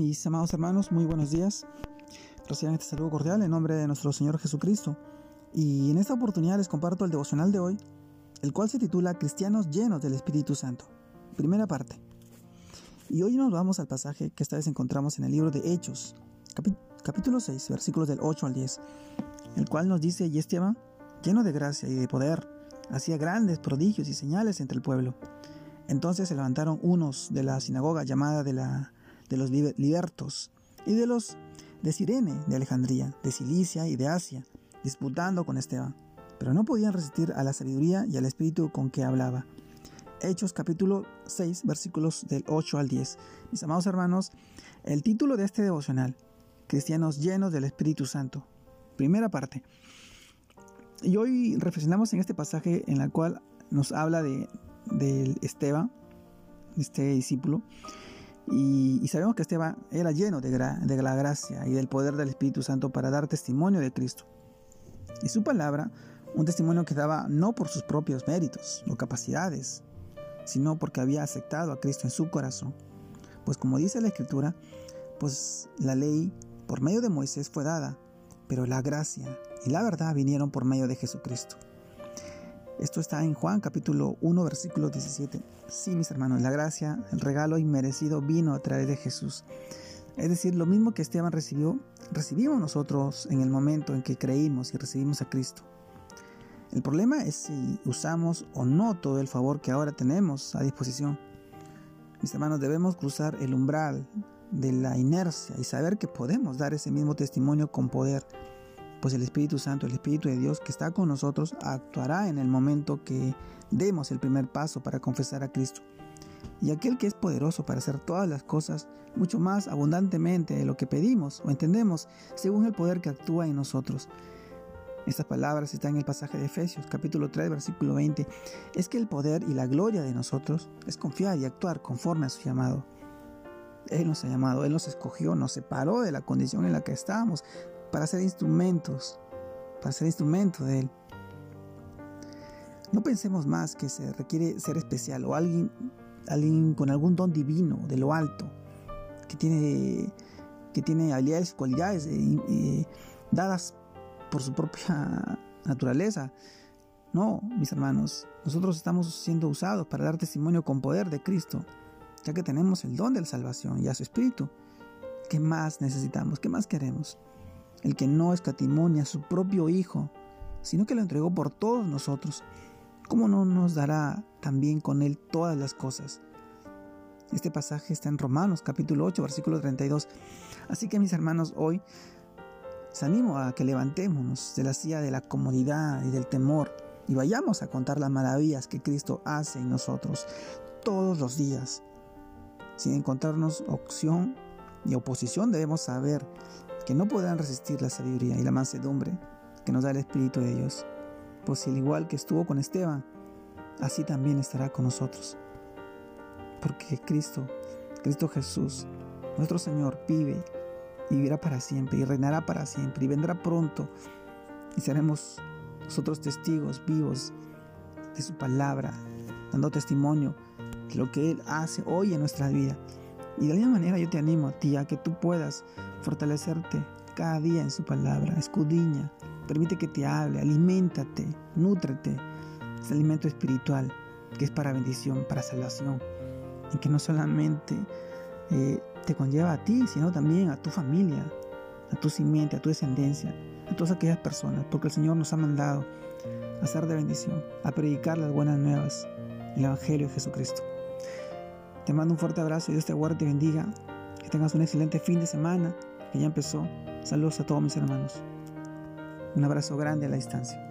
Mis amados hermanos, muy buenos días. Reciban este saludo cordial en nombre de nuestro Señor Jesucristo. Y en esta oportunidad les comparto el devocional de hoy, el cual se titula Cristianos llenos del Espíritu Santo. Primera parte. Y hoy nos vamos al pasaje que esta vez encontramos en el libro de Hechos, capítulo 6, versículos del 8 al 10, el cual nos dice, y Esteban, lleno de gracia y de poder, hacía grandes prodigios y señales entre el pueblo. Entonces se levantaron unos de la sinagoga llamada de la de los libertos y de los de Sirene, de Alejandría, de Cilicia y de Asia, disputando con Esteban, pero no podían resistir a la sabiduría y al espíritu con que hablaba. Hechos capítulo 6 versículos del 8 al 10. Mis amados hermanos, el título de este devocional, Cristianos llenos del Espíritu Santo. Primera parte. Y hoy reflexionamos en este pasaje en el cual nos habla de, de Esteban, este discípulo, y, sabemos que Esteban era lleno de, de la gracia y del poder del Espíritu Santo para dar testimonio de Cristo. Y su palabra, un testimonio que daba no por sus propios méritos o capacidades, sino porque había aceptado a Cristo en su corazón. Pues como dice la Escritura, pues la ley por medio de Moisés fue dada, pero la gracia y la verdad vinieron por medio de Jesucristo. Esto está en Juan capítulo 1 versículo 17. Sí, mis hermanos, la gracia, el regalo inmerecido vino a través de Jesús. Es decir, lo mismo que Esteban recibió, recibimos nosotros en el momento en que creímos y recibimos a Cristo. El problema es si usamos o no todo el favor que ahora tenemos a disposición. Mis hermanos, debemos cruzar el umbral de la inercia y saber que podemos dar ese mismo testimonio con poder pues el Espíritu Santo, el Espíritu de Dios que está con nosotros, actuará en el momento que demos el primer paso para confesar a Cristo. Y aquel que es poderoso para hacer todas las cosas mucho más abundantemente de lo que pedimos o entendemos, según el poder que actúa en nosotros. Estas palabras están en el pasaje de Efesios, capítulo 3, versículo 20. Es que el poder y la gloria de nosotros es confiar y actuar conforme a su llamado. Él nos ha llamado, Él nos escogió, nos separó de la condición en la que estábamos para ser instrumentos, para ser instrumento de Él. No pensemos más que se requiere ser especial o alguien, alguien con algún don divino de lo alto, que tiene, que tiene habilidades, cualidades eh, eh, dadas por su propia naturaleza. No, mis hermanos, nosotros estamos siendo usados para dar testimonio con poder de Cristo, ya que tenemos el don de la salvación y a su Espíritu. ¿Qué más necesitamos? ¿Qué más queremos? El que no escatimonia a su propio Hijo, sino que lo entregó por todos nosotros, ¿cómo no nos dará también con Él todas las cosas? Este pasaje está en Romanos capítulo 8, versículo 32. Así que mis hermanos, hoy os animo a que levantémonos de la silla de la comodidad y del temor y vayamos a contar las maravillas que Cristo hace en nosotros todos los días. Sin encontrarnos opción y oposición debemos saber que no podrán resistir la sabiduría y la mansedumbre que nos da el Espíritu de Dios. Pues al igual que estuvo con Esteban, así también estará con nosotros. Porque Cristo, Cristo Jesús, nuestro Señor, vive y vivirá para siempre y reinará para siempre y vendrá pronto y seremos nosotros testigos vivos de su palabra, dando testimonio de lo que Él hace hoy en nuestra vida. Y de alguna manera yo te animo a ti a que tú puedas fortalecerte cada día en su palabra, escudriña, permite que te hable, aliméntate, nútrete, ese alimento espiritual que es para bendición, para salvación, y que no solamente eh, te conlleva a ti, sino también a tu familia, a tu simiente, a tu descendencia, a todas aquellas personas, porque el Señor nos ha mandado a ser de bendición, a predicar las buenas nuevas, el Evangelio de Jesucristo. Te mando un fuerte abrazo y Dios te guarde y te bendiga. Que tengas un excelente fin de semana que ya empezó. Saludos a todos mis hermanos. Un abrazo grande a la distancia.